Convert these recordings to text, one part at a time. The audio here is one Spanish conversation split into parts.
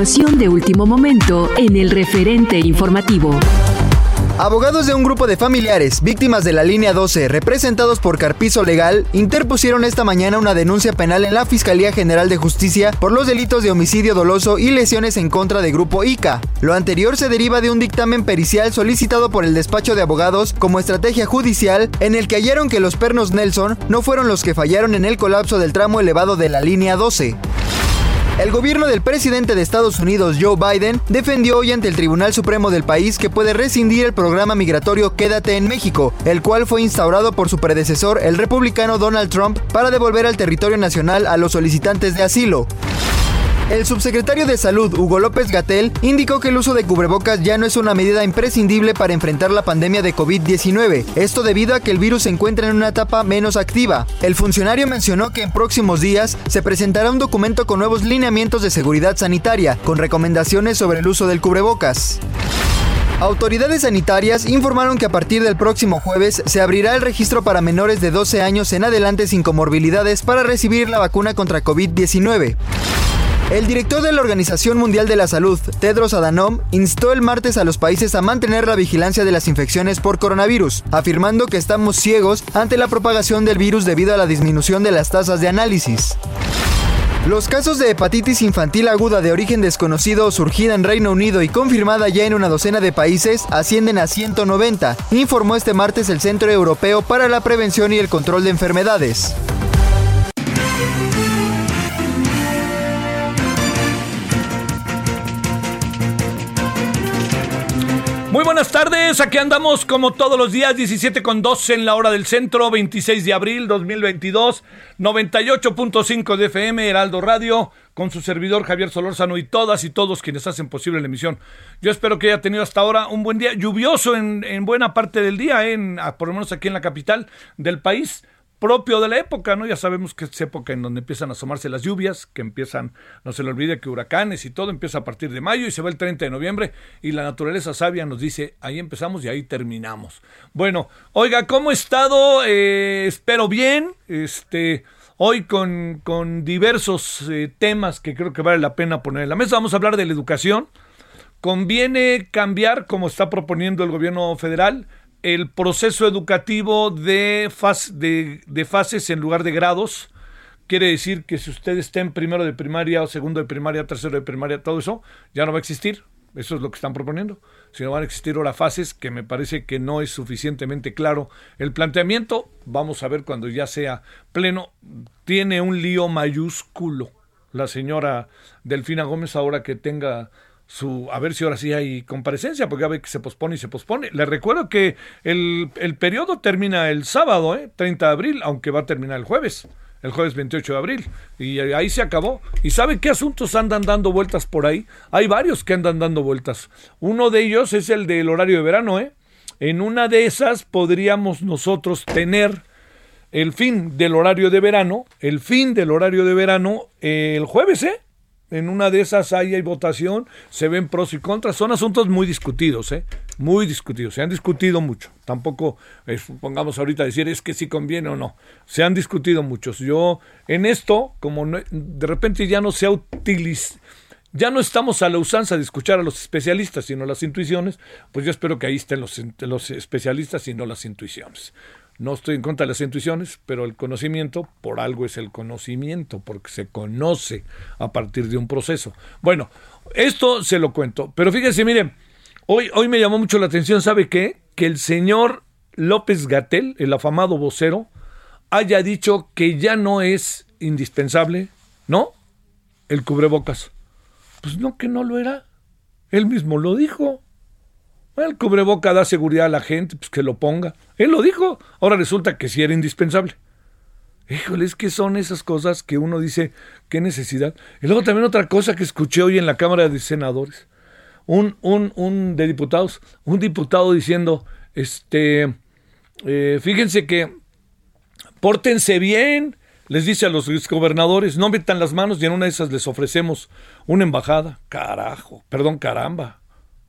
De último momento en el referente informativo. Abogados de un grupo de familiares víctimas de la línea 12, representados por Carpizo Legal, interpusieron esta mañana una denuncia penal en la Fiscalía General de Justicia por los delitos de homicidio doloso y lesiones en contra de Grupo ICA. Lo anterior se deriva de un dictamen pericial solicitado por el despacho de abogados como estrategia judicial, en el que hallaron que los pernos Nelson no fueron los que fallaron en el colapso del tramo elevado de la línea 12. El gobierno del presidente de Estados Unidos, Joe Biden, defendió hoy ante el Tribunal Supremo del país que puede rescindir el programa migratorio Quédate en México, el cual fue instaurado por su predecesor, el republicano Donald Trump, para devolver al territorio nacional a los solicitantes de asilo. El subsecretario de Salud, Hugo López Gatel, indicó que el uso de cubrebocas ya no es una medida imprescindible para enfrentar la pandemia de COVID-19, esto debido a que el virus se encuentra en una etapa menos activa. El funcionario mencionó que en próximos días se presentará un documento con nuevos lineamientos de seguridad sanitaria, con recomendaciones sobre el uso del cubrebocas. Autoridades sanitarias informaron que a partir del próximo jueves se abrirá el registro para menores de 12 años en adelante sin comorbilidades para recibir la vacuna contra COVID-19. El director de la Organización Mundial de la Salud, Tedros Adhanom, instó el martes a los países a mantener la vigilancia de las infecciones por coronavirus, afirmando que estamos ciegos ante la propagación del virus debido a la disminución de las tasas de análisis. Los casos de hepatitis infantil aguda de origen desconocido surgida en Reino Unido y confirmada ya en una docena de países ascienden a 190, informó este martes el Centro Europeo para la Prevención y el Control de Enfermedades. Muy buenas tardes, aquí andamos como todos los días, 17 con 12 en la hora del centro, 26 de abril 2022, 98.5 de FM, Heraldo Radio, con su servidor Javier Solórzano y todas y todos quienes hacen posible la emisión. Yo espero que haya tenido hasta ahora un buen día, lluvioso en, en buena parte del día, en, por lo menos aquí en la capital del país propio de la época, ¿no? Ya sabemos que es época en donde empiezan a asomarse las lluvias, que empiezan, no se le olvide que huracanes y todo empieza a partir de mayo y se va el 30 de noviembre y la naturaleza sabia nos dice, ahí empezamos y ahí terminamos. Bueno, oiga, ¿cómo he estado? Eh, espero bien, este... Hoy con, con diversos eh, temas que creo que vale la pena poner en la mesa. Vamos a hablar de la educación. Conviene cambiar, como está proponiendo el gobierno federal, el proceso educativo de, de, de, fases en lugar de grados. Quiere decir que si usted está en primero de primaria o segundo de primaria, tercero de primaria, todo eso ya no va a existir. Eso es lo que están proponiendo. Si no van a existir ahora fases, que me parece que no es suficientemente claro el planteamiento. Vamos a ver cuando ya sea pleno. Tiene un lío mayúsculo la señora Delfina Gómez ahora que tenga su, a ver si ahora sí hay comparecencia, porque ya ve que se pospone y se pospone. Le recuerdo que el, el periodo termina el sábado, ¿eh? 30 de abril, aunque va a terminar el jueves, el jueves 28 de abril, y ahí se acabó. ¿Y sabe qué asuntos andan dando vueltas por ahí? Hay varios que andan dando vueltas. Uno de ellos es el del horario de verano, ¿eh? En una de esas podríamos nosotros tener el fin del horario de verano, el fin del horario de verano eh, el jueves, ¿eh? En una de esas hay, votación, se ven pros y contras. Son asuntos muy discutidos, ¿eh? Muy discutidos. Se han discutido mucho. Tampoco eh, pongamos ahorita decir es que si conviene o no. Se han discutido muchos. Yo en esto, como no, de repente ya no se ha ya no estamos a la usanza de escuchar a los especialistas, sino las intuiciones, pues yo espero que ahí estén los, los especialistas y no las intuiciones. No estoy en contra de las intuiciones, pero el conocimiento por algo es el conocimiento, porque se conoce a partir de un proceso. Bueno, esto se lo cuento, pero fíjense, miren, hoy, hoy me llamó mucho la atención, ¿sabe qué? Que el señor López Gatel, el afamado vocero, haya dicho que ya no es indispensable, ¿no? El cubrebocas. Pues no, que no lo era. Él mismo lo dijo. El cubreboca da seguridad a la gente, pues que lo ponga. Él lo dijo. Ahora resulta que sí era indispensable. Híjole, es que son esas cosas que uno dice, qué necesidad. Y luego también otra cosa que escuché hoy en la Cámara de Senadores. Un, un, un de diputados, un diputado diciendo, este, eh, fíjense que pórtense bien, les dice a los gobernadores, no metan las manos y en una de esas les ofrecemos una embajada. Carajo, perdón, caramba.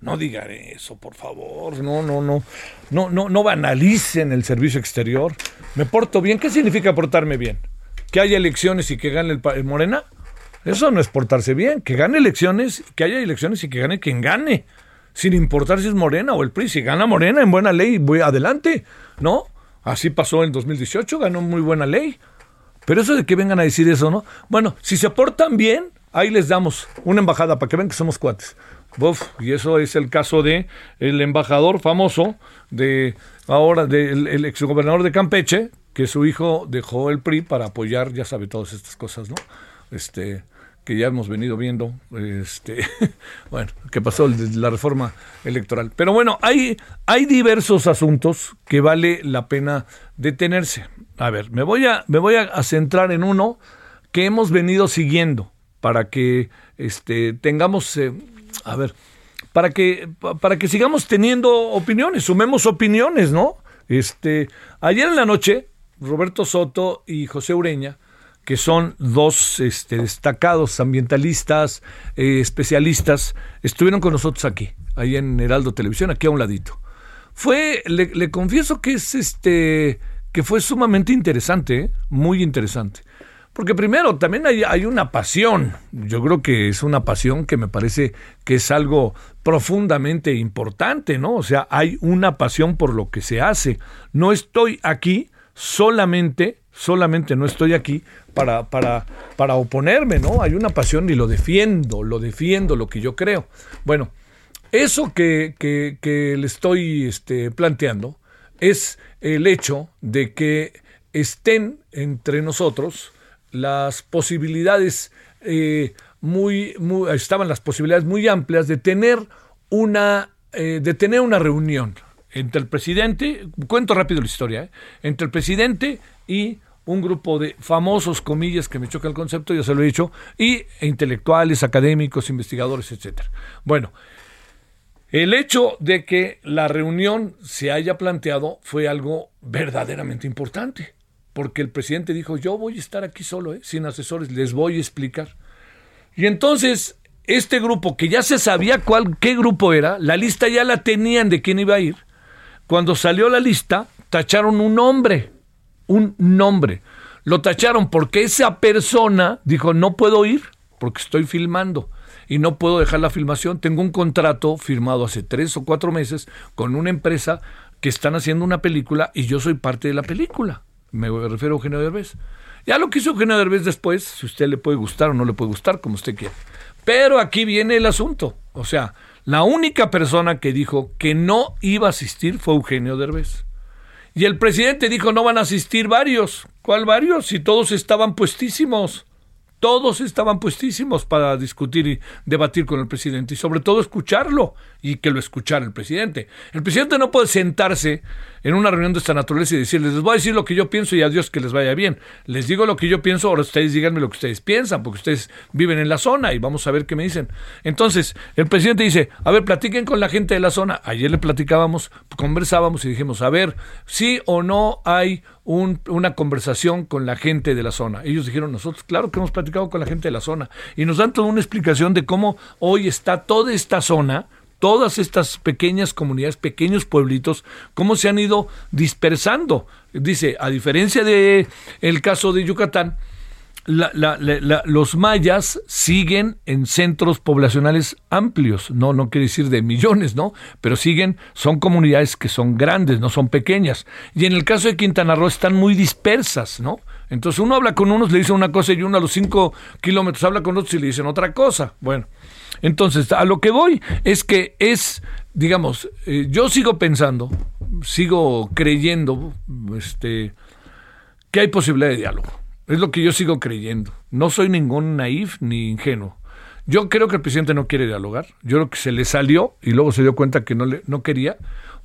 No digan eso, por favor. No, no, no. No, no, no banalicen el servicio exterior. Me porto bien. ¿Qué significa portarme bien? ¿Que haya elecciones y que gane el, Morena? Eso no es portarse bien. Que gane elecciones, que haya elecciones y que gane quien gane. Sin importar si es Morena o el PRI. Si gana Morena en buena ley, voy adelante. ¿No? Así pasó en 2018, ganó muy buena ley. Pero eso de que vengan a decir eso, ¿no? Bueno, si se portan bien, ahí les damos una embajada para que vean que somos cuates. Uf, y eso es el caso de el embajador famoso de ahora del el exgobernador de Campeche, que su hijo dejó el PRI para apoyar, ya sabe todas estas cosas, ¿no? Este, que ya hemos venido viendo, este, bueno, que pasó la reforma electoral. Pero bueno, hay, hay diversos asuntos que vale la pena detenerse. A ver, me voy a, me voy a centrar en uno que hemos venido siguiendo para que este, tengamos, eh, a ver, para que, para que sigamos teniendo opiniones, sumemos opiniones, ¿no? Este, ayer en la noche, Roberto Soto y José Ureña, que son dos este, destacados ambientalistas, eh, especialistas, estuvieron con nosotros aquí, ahí en Heraldo Televisión, aquí a un ladito. Fue, le, le confieso que es este que fue sumamente interesante, ¿eh? muy interesante. Porque primero, también hay, una pasión. Yo creo que es una pasión que me parece que es algo profundamente importante, ¿no? O sea, hay una pasión por lo que se hace. No estoy aquí solamente, solamente no estoy aquí para, para, para oponerme, ¿no? Hay una pasión y lo defiendo, lo defiendo, lo que yo creo. Bueno, eso que, que, que le estoy este, planteando es el hecho de que estén entre nosotros las posibilidades eh, muy, estaban las posibilidades muy amplias de tener una eh, de tener una reunión entre el presidente cuento rápido la historia ¿eh? entre el presidente y un grupo de famosos comillas que me choca el concepto ya se lo he dicho y intelectuales académicos investigadores etcétera bueno el hecho de que la reunión se haya planteado fue algo verdaderamente importante, porque el presidente dijo, yo voy a estar aquí solo, ¿eh? sin asesores, les voy a explicar. Y entonces, este grupo, que ya se sabía cuál, qué grupo era, la lista ya la tenían de quién iba a ir, cuando salió la lista, tacharon un nombre, un nombre. Lo tacharon porque esa persona dijo, no puedo ir porque estoy filmando y no puedo dejar la filmación. Tengo un contrato firmado hace tres o cuatro meses con una empresa que están haciendo una película y yo soy parte de la película. Me refiero a Eugenio Derbez. Ya lo que hizo Eugenio Derbez después, si usted le puede gustar o no le puede gustar, como usted quiera. Pero aquí viene el asunto. O sea, la única persona que dijo que no iba a asistir fue Eugenio Derbez. Y el presidente dijo, no van a asistir varios. ¿Cuál varios? Si todos estaban puestísimos. Todos estaban puestísimos para discutir y debatir con el presidente y sobre todo escucharlo y que lo escuchara el presidente. El presidente no puede sentarse en una reunión de esta naturaleza y decirles, les voy a decir lo que yo pienso y adiós que les vaya bien. Les digo lo que yo pienso, ahora ustedes díganme lo que ustedes piensan, porque ustedes viven en la zona y vamos a ver qué me dicen. Entonces, el presidente dice, a ver, platiquen con la gente de la zona. Ayer le platicábamos, conversábamos y dijimos, a ver, sí o no hay una conversación con la gente de la zona. Ellos dijeron, nosotros, claro que hemos platicado con la gente de la zona. Y nos dan toda una explicación de cómo hoy está toda esta zona, todas estas pequeñas comunidades, pequeños pueblitos, cómo se han ido dispersando. Dice, a diferencia de el caso de Yucatán, la- la- la- los mayas siguen en centros poblacionales amplios, no, no quiere decir de millones, ¿no? Pero siguen, son comunidades que son grandes, no son pequeñas. Y en el caso de Quintana Roo están muy dispersas, ¿no? Entonces uno habla con unos, le dicen una cosa y uno a los cinco kilómetros habla con otros y le dicen otra cosa. Bueno, entonces a lo que voy es que es, digamos, eh, yo sigo pensando, sigo creyendo, este, que hay posibilidad de diálogo. Es lo que yo sigo creyendo. No soy ningún naif ni ingenuo. Yo creo que el presidente no quiere dialogar. Yo creo que se le salió y luego se dio cuenta que no, le, no quería,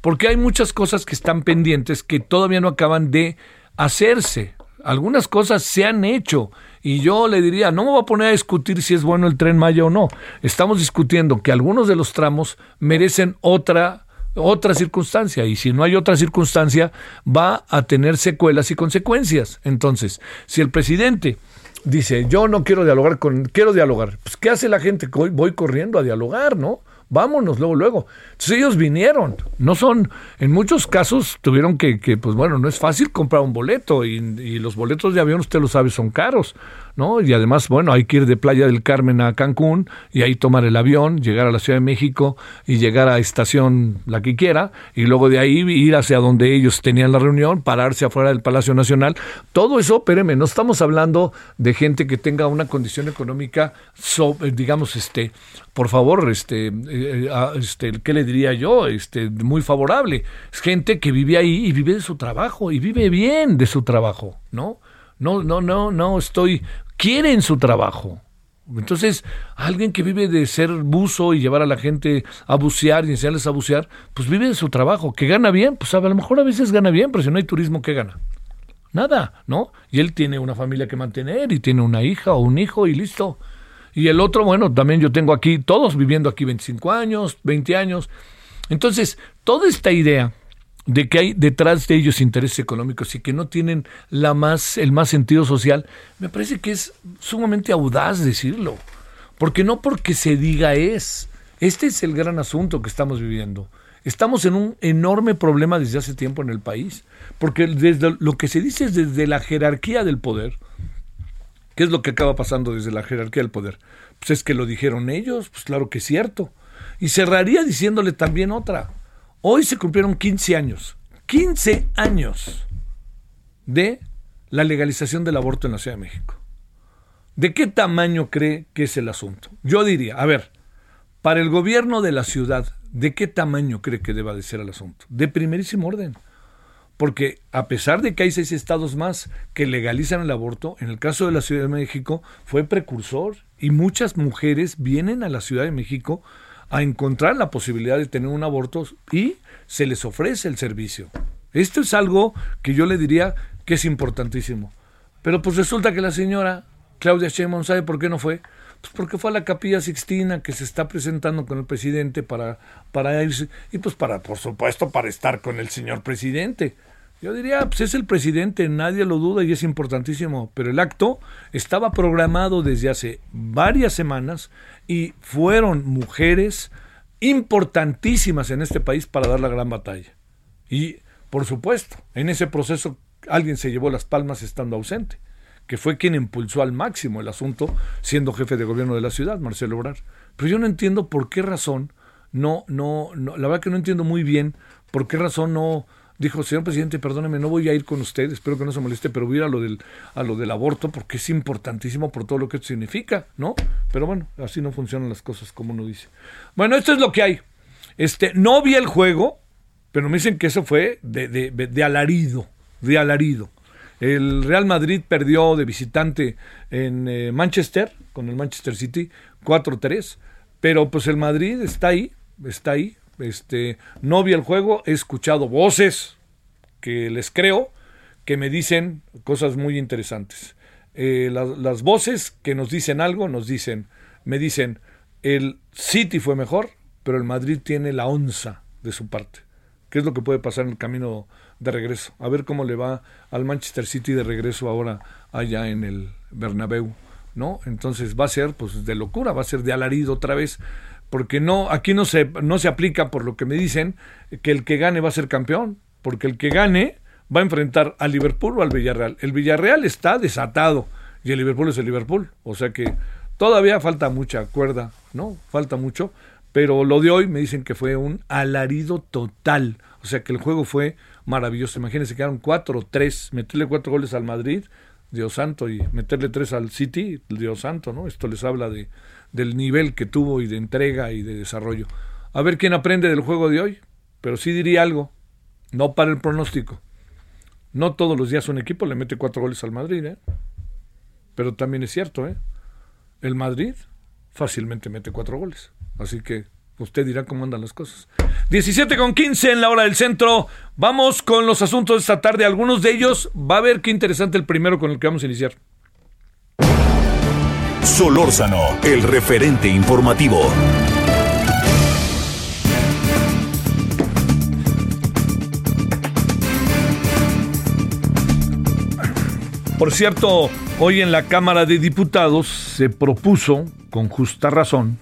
porque hay muchas cosas que están pendientes que todavía no acaban de hacerse. Algunas cosas se han hecho y yo le diría, no me voy a poner a discutir si es bueno el tren Maya o no. Estamos discutiendo que algunos de los tramos merecen otra otra circunstancia y si no hay otra circunstancia va a tener secuelas y consecuencias. Entonces, si el presidente dice, "Yo no quiero dialogar con quiero dialogar", pues ¿qué hace la gente? Voy, corriendo a dialogar, ¿no? Vámonos luego, luego. Entonces ellos vinieron. No son, en muchos casos tuvieron que, que pues bueno, no es fácil comprar un boleto y, y los boletos de avión, usted lo sabe, son caros, ¿no? Y además, bueno, hay que ir de Playa del Carmen a Cancún y ahí tomar el avión, llegar a la Ciudad de México y llegar a estación la que quiera y luego de ahí ir hacia donde ellos tenían la reunión, pararse afuera del Palacio Nacional. Todo eso, espéreme, no estamos hablando de gente que tenga una condición económica, so- eh, digamos, este, por favor, este, eh, ah, este, ¿qué le diría yo? Este, muy favorable. Es gente que vive ahí y vive de su trabajo y vive bien de su trabajo, ¿no? No, no, no, no estoy, quieren su trabajo. Entonces, alguien que vive de ser buzo y llevar a la gente a bucear y enseñarles a bucear, pues vive de su trabajo. Que gana bien, pues a lo mejor a veces gana bien, pero si no hay turismo, ¿qué gana? Nada, ¿no? Y él tiene una familia que mantener y tiene una hija o un hijo y listo. Y el otro, bueno, también yo tengo aquí, todos viviendo aquí 25 años, 20 años. Entonces, toda esta idea de que hay detrás de ellos intereses económicos y que no tienen la más, el más sentido social, me parece que es sumamente audaz decirlo. Porque no porque se diga es. Este es el gran asunto que estamos viviendo. Estamos en un enorme problema desde hace tiempo en el país. Porque desde lo que se dice es desde la jerarquía del poder, ¿Qué es lo que acaba pasando desde la jerarquía del poder? Pues es que lo dijeron ellos, pues claro que es cierto. Y cerraría diciéndole también otra. Hoy se cumplieron 15 años, 15 años de la legalización del aborto en la Ciudad de México. ¿De qué tamaño cree que es el asunto? Yo diría, a ver, para el gobierno de la ciudad, ¿de qué tamaño cree que deba de ser el asunto? De primerísimo orden porque a pesar de que hay seis estados más que legalizan el aborto, en el caso de la Ciudad de México fue precursor y muchas mujeres vienen a la Ciudad de México a encontrar la posibilidad de tener un aborto y se les ofrece el servicio. Esto es algo que yo le diría que es importantísimo. Pero pues resulta que la señora Claudia Sheinbaum sabe por qué no fue. Pues porque fue a la capilla Sixtina que se está presentando con el presidente para, para irse, y pues para, por supuesto, para estar con el señor presidente. Yo diría, pues es el presidente, nadie lo duda y es importantísimo, pero el acto estaba programado desde hace varias semanas y fueron mujeres importantísimas en este país para dar la gran batalla. Y, por supuesto, en ese proceso alguien se llevó las palmas estando ausente que fue quien impulsó al máximo el asunto, siendo jefe de gobierno de la ciudad, Marcelo Obrar. Pero yo no entiendo por qué razón no, no, no, la verdad que no entiendo muy bien por qué razón no dijo, señor presidente, perdóneme, no voy a ir con usted, espero que no se moleste, pero voy a ir a lo del, a lo del aborto porque es importantísimo por todo lo que esto significa, ¿no? Pero bueno, así no funcionan las cosas como uno dice. Bueno, esto es lo que hay. Este, no vi el juego, pero me dicen que eso fue de, de, de alarido, de alarido. El Real Madrid perdió de visitante en eh, Manchester, con el Manchester City, 4-3. Pero pues el Madrid está ahí, está ahí. Este, no vi el juego, he escuchado voces que les creo, que me dicen cosas muy interesantes. Eh, la, las voces que nos dicen algo, nos dicen, me dicen, el City fue mejor, pero el Madrid tiene la onza de su parte. ¿Qué es lo que puede pasar en el camino de regreso? A ver cómo le va al Manchester City de regreso ahora allá en el Bernabéu, ¿no? Entonces va a ser pues de locura, va a ser de alarido otra vez, porque no aquí no se no se aplica por lo que me dicen que el que gane va a ser campeón, porque el que gane va a enfrentar al Liverpool o al Villarreal. El Villarreal está desatado y el Liverpool es el Liverpool. O sea que todavía falta mucha cuerda, ¿no? Falta mucho. Pero lo de hoy me dicen que fue un alarido total. O sea que el juego fue maravilloso. Imagínense, quedaron 4-3. Meterle cuatro goles al Madrid, Dios santo, y meterle tres al City, Dios santo, ¿no? Esto les habla de, del nivel que tuvo y de entrega y de desarrollo. A ver quién aprende del juego de hoy. Pero sí diría algo. No para el pronóstico. No todos los días un equipo le mete cuatro goles al Madrid, ¿eh? Pero también es cierto, ¿eh? El Madrid fácilmente mete cuatro goles. Así que usted dirá cómo andan las cosas. 17 con 15 en la hora del centro. Vamos con los asuntos de esta tarde. Algunos de ellos va a ver qué interesante el primero con el que vamos a iniciar. Solórzano, el referente informativo. Por cierto, hoy en la Cámara de Diputados se propuso, con justa razón,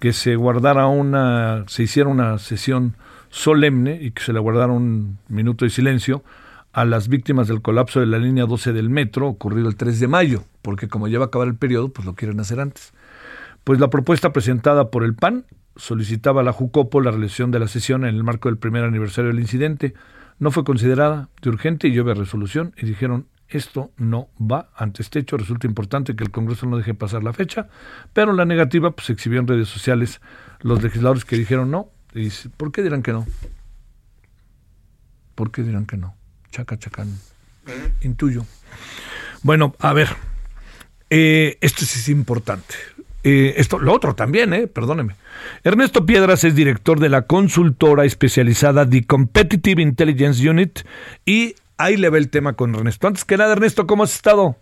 que se guardara una, se hiciera una sesión solemne y que se le guardara un minuto de silencio a las víctimas del colapso de la línea 12 del metro ocurrido el 3 de mayo, porque como ya va a acabar el periodo, pues lo quieren hacer antes. Pues la propuesta presentada por el PAN solicitaba a la JUCOPO la realización de la sesión en el marco del primer aniversario del incidente. No fue considerada de urgente y llueve resolución y dijeron esto no va ante este hecho. Resulta importante que el Congreso no deje pasar la fecha, pero la negativa pues, exhibió en redes sociales los legisladores que dijeron no. Y ¿Por qué dirán que no? ¿Por qué dirán que no? Chaca, chacán. Intuyo. Bueno, a ver. Eh, esto sí es importante. Eh, esto, lo otro también, eh, perdóneme. Ernesto Piedras es director de la consultora especializada The Competitive Intelligence Unit y ahí le ve el tema con Ernesto. Antes que nada, Ernesto, ¿cómo has estado?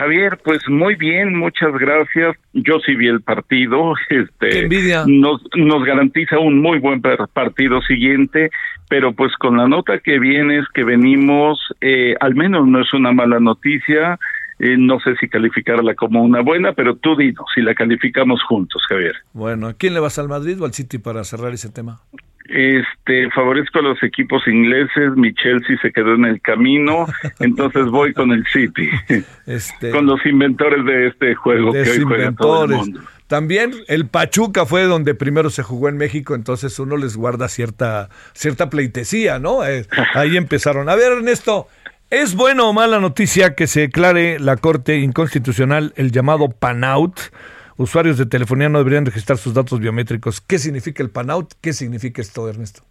Javier, pues muy bien, muchas gracias. Yo sí vi el partido. Este, Qué envidia. Nos, nos garantiza un muy buen partido siguiente, pero pues con la nota que viene es que venimos, eh, al menos no es una mala noticia. Eh, no sé si calificarla como una buena, pero tú dinos si la calificamos juntos, Javier. Bueno, ¿a quién le vas al Madrid o al City para cerrar ese tema? Este, favorezco a los equipos ingleses, mi Chelsea se quedó en el camino, entonces voy con el City, Este, con los inventores de este juego que hoy juega todo el mundo. También el Pachuca fue donde primero se jugó en México, entonces uno les guarda cierta, cierta pleitesía, ¿no? Eh, ahí empezaron. A ver, Ernesto, ¿es buena o mala noticia que se declare la Corte Inconstitucional el llamado PANOUT? Usuarios de telefonía no deberían registrar sus datos biométricos. ¿Qué significa el PANOUT? ¿Qué significa esto, Ernesto?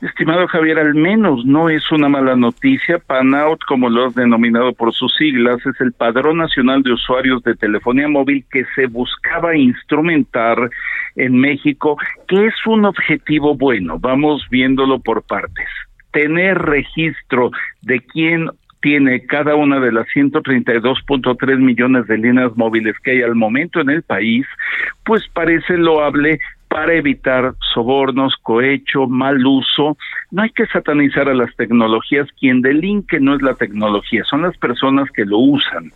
Estimado Javier, al menos no es una mala noticia. PANOUT, como lo has denominado por sus siglas, es el Padrón Nacional de Usuarios de Telefonía Móvil que se buscaba instrumentar en México, que es un objetivo bueno. Vamos viéndolo por partes. Tener registro de quién tiene cada una de las 132.3 millones de líneas móviles que hay al momento en el país, pues parece loable para evitar sobornos, cohecho, mal uso. No hay que satanizar a las tecnologías. Quien delinque no es la tecnología, son las personas que lo usan.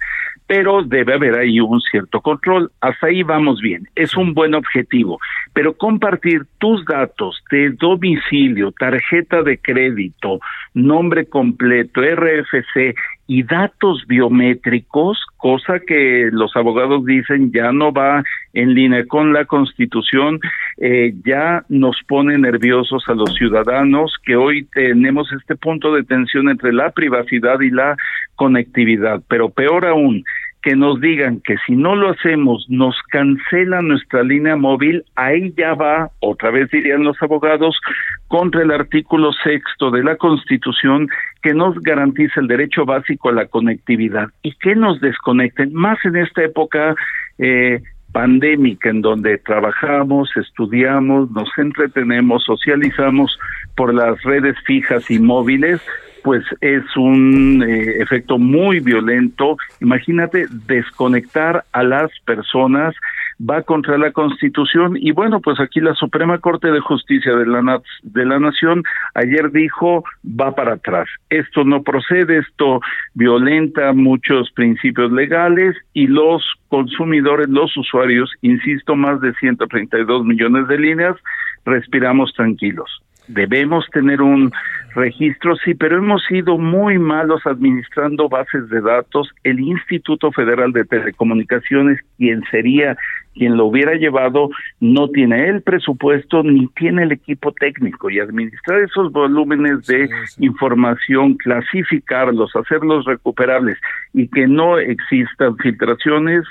Pero debe haber ahí un cierto control. Hasta ahí vamos bien. Es un buen objetivo. Pero compartir tus datos de domicilio, tarjeta de crédito, nombre completo, RFC y datos biométricos, cosa que los abogados dicen ya no va en línea con la Constitución, eh, ya nos pone nerviosos a los ciudadanos que hoy tenemos este punto de tensión entre la privacidad y la conectividad, pero peor aún, que nos digan que si no lo hacemos nos cancela nuestra línea móvil, ahí ya va, otra vez dirían los abogados, contra el artículo sexto de la Constitución que nos garantiza el derecho básico a la conectividad y que nos desconecten, más en esta época eh, pandémica en donde trabajamos, estudiamos, nos entretenemos, socializamos por las redes fijas y móviles, pues es un eh, efecto muy violento. Imagínate desconectar a las personas va contra la Constitución y bueno, pues aquí la Suprema Corte de Justicia de la de la Nación ayer dijo va para atrás. Esto no procede, esto violenta muchos principios legales y los consumidores, los usuarios, insisto, más de 132 millones de líneas, respiramos tranquilos. Debemos tener un registros, sí, pero hemos sido muy malos administrando bases de datos. El Instituto Federal de Telecomunicaciones, quien sería quien lo hubiera llevado, no tiene el presupuesto ni tiene el equipo técnico y administrar esos volúmenes de información, clasificarlos, hacerlos recuperables y que no existan filtraciones,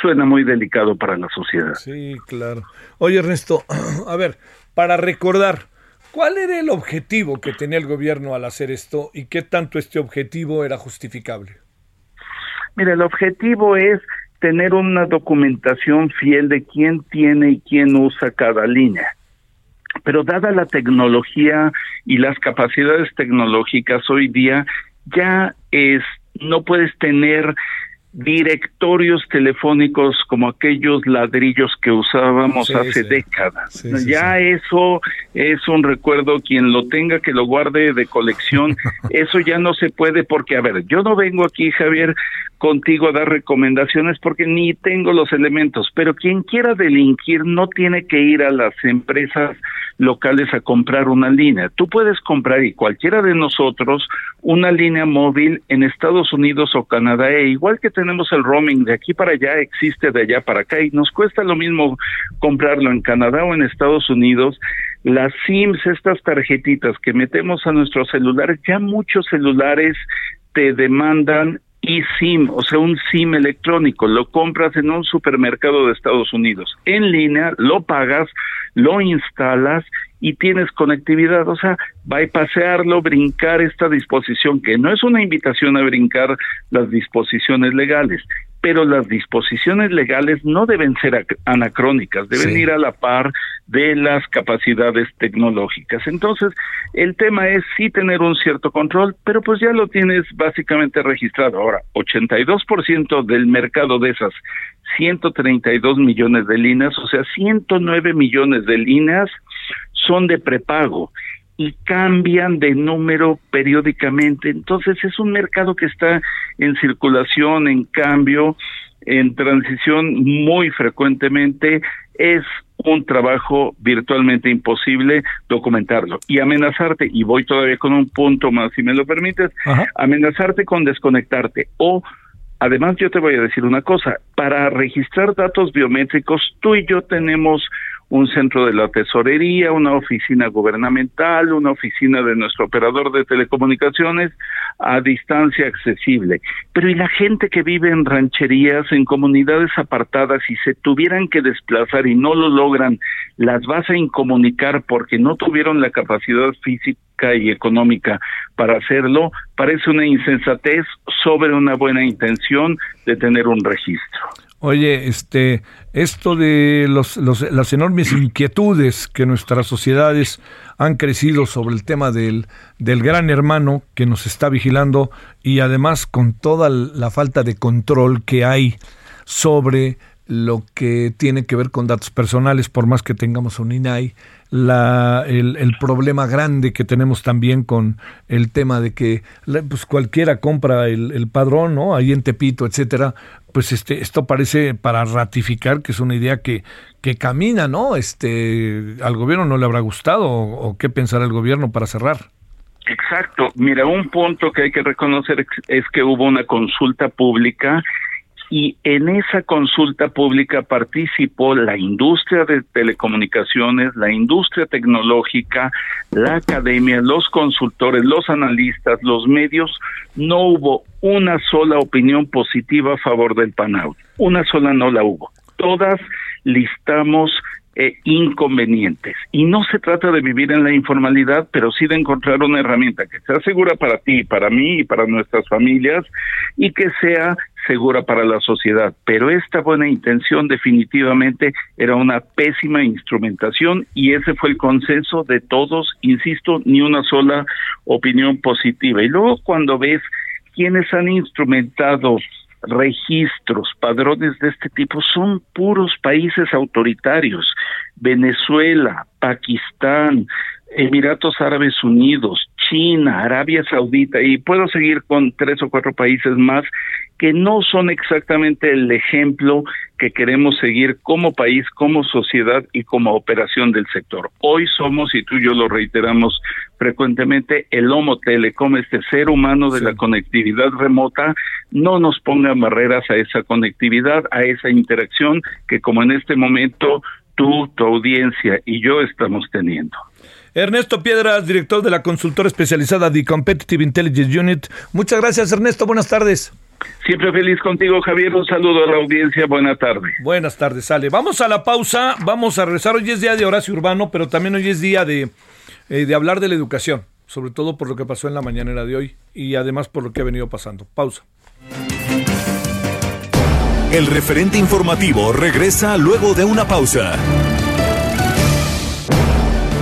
suena muy delicado para la sociedad. Sí, claro. Oye, Ernesto, a ver, para recordar, ¿cuál era el objetivo que tenía el gobierno al hacer esto y qué tanto este objetivo era justificable? Mira, el objetivo es tener una documentación fiel de quién tiene y quién usa cada línea. Pero dada la tecnología y las capacidades tecnológicas hoy día, ya es no puedes tener directorios telefónicos como aquellos ladrillos que usábamos hace décadas. ya eso es un recuerdo, quien lo tenga que lo guarde de colección, eso ya no se puede porque, a ver, yo no vengo aquí, Javier, contigo a dar recomendaciones porque ni tengo los elementos, pero quien quiera delinquir no tiene que ir a las empresas locales a comprar una línea. Tú puedes comprar y cualquiera de nosotros una línea móvil en Estados Unidos o Canadá, e igual que tenemos el roaming de aquí para allá, existe de allá para acá y nos cuesta lo mismo comprarlo en Canadá o en Estados Unidos. Las SIMs, estas tarjetitas que metemos a nuestros celulares, ya muchos celulares te demandan eSIM, o sea, un SIM electrónico, lo compras en un supermercado de Estados Unidos, en línea, lo pagas, lo instalas y tienes conectividad, o sea, pasearlo, brincar esta disposición, que no es una invitación a brincar las disposiciones legales, pero las disposiciones legales no deben ser anacrónicas, deben ir a la par de las capacidades tecnológicas. Entonces, el tema es sí tener un cierto control, pero pues ya lo tienes básicamente registrado. Ahora, 82% del mercado de esas 132 millones de líneas, o sea, 109 millones de líneas son de prepago y cambian de número periódicamente. Entonces es un mercado que está en circulación, en cambio, en transición muy frecuentemente. Es un trabajo virtualmente imposible documentarlo y amenazarte, y voy todavía con un punto más, si me lo permites, amenazarte con desconectarte o Además, yo te voy a decir una cosa, para registrar datos biométricos, tú y yo tenemos un centro de la tesorería, una oficina gubernamental, una oficina de nuestro operador de telecomunicaciones a distancia accesible. Pero ¿y la gente que vive en rancherías, en comunidades apartadas y se tuvieran que desplazar y no lo logran, las vas a incomunicar porque no tuvieron la capacidad física y económica para hacerlo? Parece una insensatez sobre una buena intención de tener un registro. Oye, este, esto de los, las enormes inquietudes que nuestras sociedades han crecido sobre el tema del, del gran hermano que nos está vigilando y además con toda la falta de control que hay sobre lo que tiene que ver con datos personales, por más que tengamos un INAI, la, el, el, problema grande que tenemos también con el tema de que pues cualquiera compra el, el, padrón, ¿no? Ahí en Tepito, etcétera, pues este, esto parece para ratificar que es una idea que, que camina, ¿no? Este, al gobierno no le habrá gustado, o, o qué pensará el gobierno para cerrar. Exacto. Mira, un punto que hay que reconocer es que hubo una consulta pública y en esa consulta pública participó la industria de telecomunicaciones, la industria tecnológica, la academia, los consultores, los analistas, los medios. No hubo una sola opinión positiva a favor del PANAUT. Una sola no la hubo. Todas listamos eh, inconvenientes. Y no se trata de vivir en la informalidad, pero sí de encontrar una herramienta que sea segura para ti, para mí y para nuestras familias y que sea segura para la sociedad. Pero esta buena intención definitivamente era una pésima instrumentación y ese fue el consenso de todos, insisto, ni una sola opinión positiva. Y luego cuando ves quienes han instrumentado registros, padrones de este tipo, son puros países autoritarios. Venezuela, Pakistán, Emiratos Árabes Unidos, China, Arabia Saudita, y puedo seguir con tres o cuatro países más que no son exactamente el ejemplo que queremos seguir como país, como sociedad y como operación del sector. Hoy somos, y tú y yo lo reiteramos frecuentemente, el Homo Telecom, este ser humano de la conectividad remota, no nos ponga barreras a esa conectividad, a esa interacción que como en este momento tú, tu audiencia y yo estamos teniendo. Ernesto Piedras, director de la consultora especializada The Competitive Intelligence Unit. Muchas gracias, Ernesto. Buenas tardes. Siempre feliz contigo, Javier. Un saludo a la audiencia. Buenas tardes. Buenas tardes, sale. Vamos a la pausa. Vamos a regresar. Hoy es día de Horacio Urbano, pero también hoy es día de, eh, de hablar de la educación, sobre todo por lo que pasó en la mañanera de hoy y además por lo que ha venido pasando. Pausa. El referente informativo regresa luego de una pausa.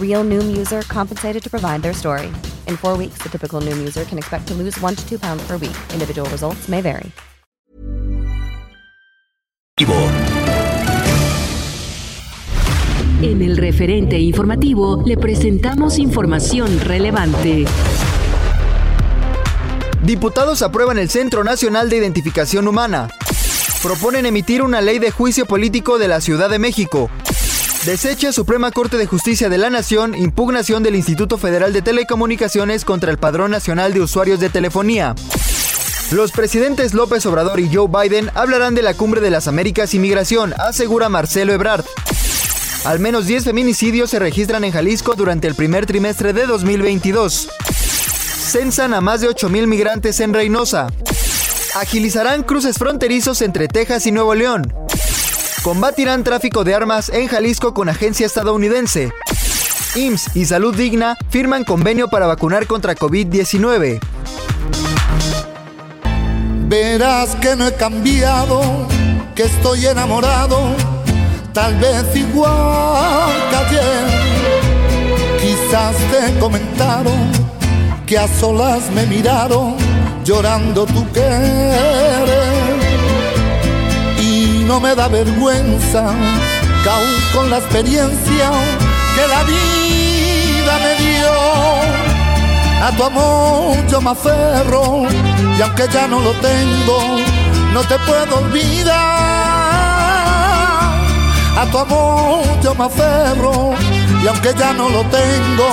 Real Noom user compensated to provide their story. In four weeks, the typical Noom user can expect to lose one to two pounds per week. Individual results may vary. En el referente informativo le presentamos información relevante. Diputados aprueban el Centro Nacional de Identificación Humana. Proponen emitir una ley de juicio político de la Ciudad de México. Desecha Suprema Corte de Justicia de la Nación impugnación del Instituto Federal de Telecomunicaciones contra el Padrón Nacional de Usuarios de Telefonía. Los presidentes López Obrador y Joe Biden hablarán de la Cumbre de las Américas y Migración, asegura Marcelo Ebrard. Al menos 10 feminicidios se registran en Jalisco durante el primer trimestre de 2022. Censan a más de 8.000 migrantes en Reynosa. Agilizarán cruces fronterizos entre Texas y Nuevo León. Combatirán tráfico de armas en Jalisco con agencia estadounidense. IMSS y Salud Digna firman convenio para vacunar contra COVID-19. Verás que no he cambiado, que estoy enamorado, tal vez igual que ayer. Quizás te comentaron que a solas me miraron llorando tu querer. No me da vergüenza que con la experiencia que la vida me dio, a tu amor yo me aferro y aunque ya no lo tengo, no te puedo olvidar. A tu amor yo me aferro y aunque ya no lo tengo,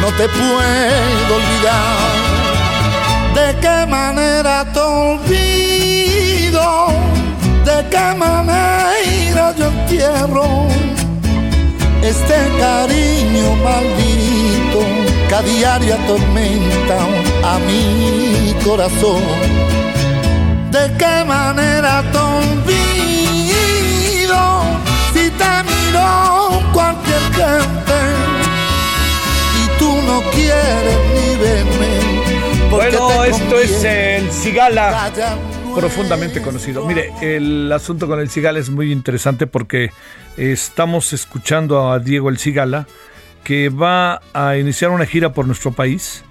no te puedo olvidar. ¿De qué manera te olvido? ¿De qué manera yo entierro este cariño maldito que a diario atormenta a mi corazón? ¿De qué manera te olvido si te miro cualquier gente y tú no quieres ni verme? Bueno, esto es el Cigala, profundamente conocido. Mire, el asunto con el Cigala es muy interesante porque estamos escuchando a Diego el Cigala que va a iniciar una gira por nuestro país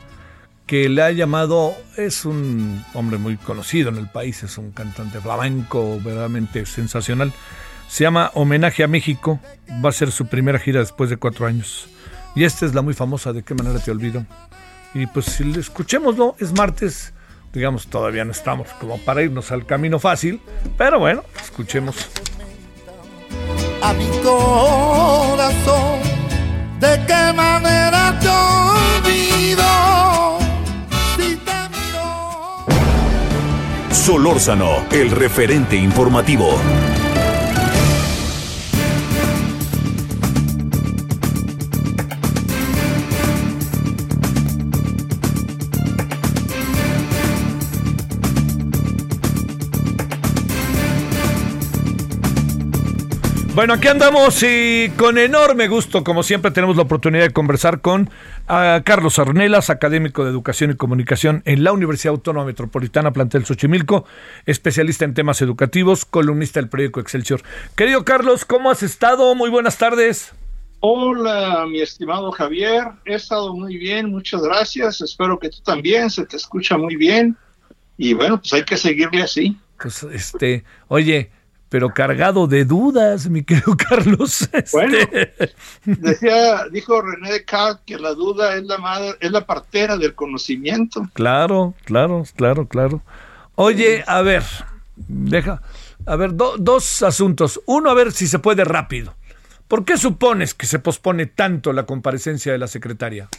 que le ha llamado, es un hombre muy conocido en el país, es un cantante flamenco verdaderamente sensacional. Se llama Homenaje a México, va a ser su primera gira después de cuatro años. Y esta es la muy famosa, ¿de qué manera te olvido? Y pues si le escuchémoslo, es martes, digamos, todavía no estamos como para irnos al camino fácil, pero bueno, escuchemos. a mi corazón. ¿De qué manera te olvido? Si te miro. Solórzano, el referente informativo. Bueno, aquí andamos y con enorme gusto, como siempre, tenemos la oportunidad de conversar con uh, Carlos Arnelas, académico de Educación y Comunicación en la Universidad Autónoma Metropolitana Plantel Xochimilco, especialista en temas educativos, columnista del periódico Excelsior. Querido Carlos, ¿cómo has estado? Muy buenas tardes. Hola, mi estimado Javier. He estado muy bien, muchas gracias. Espero que tú también, se te escucha muy bien. Y bueno, pues hay que seguirle así. Pues este, oye, pero cargado de dudas, mi querido Carlos. Este... Bueno, decía, dijo René Descartes que la duda es la madre, es la partera del conocimiento. Claro, claro, claro, claro. Oye, a ver, deja, a ver, do, dos asuntos. Uno, a ver si se puede rápido. ¿Por qué supones que se pospone tanto la comparecencia de la secretaria?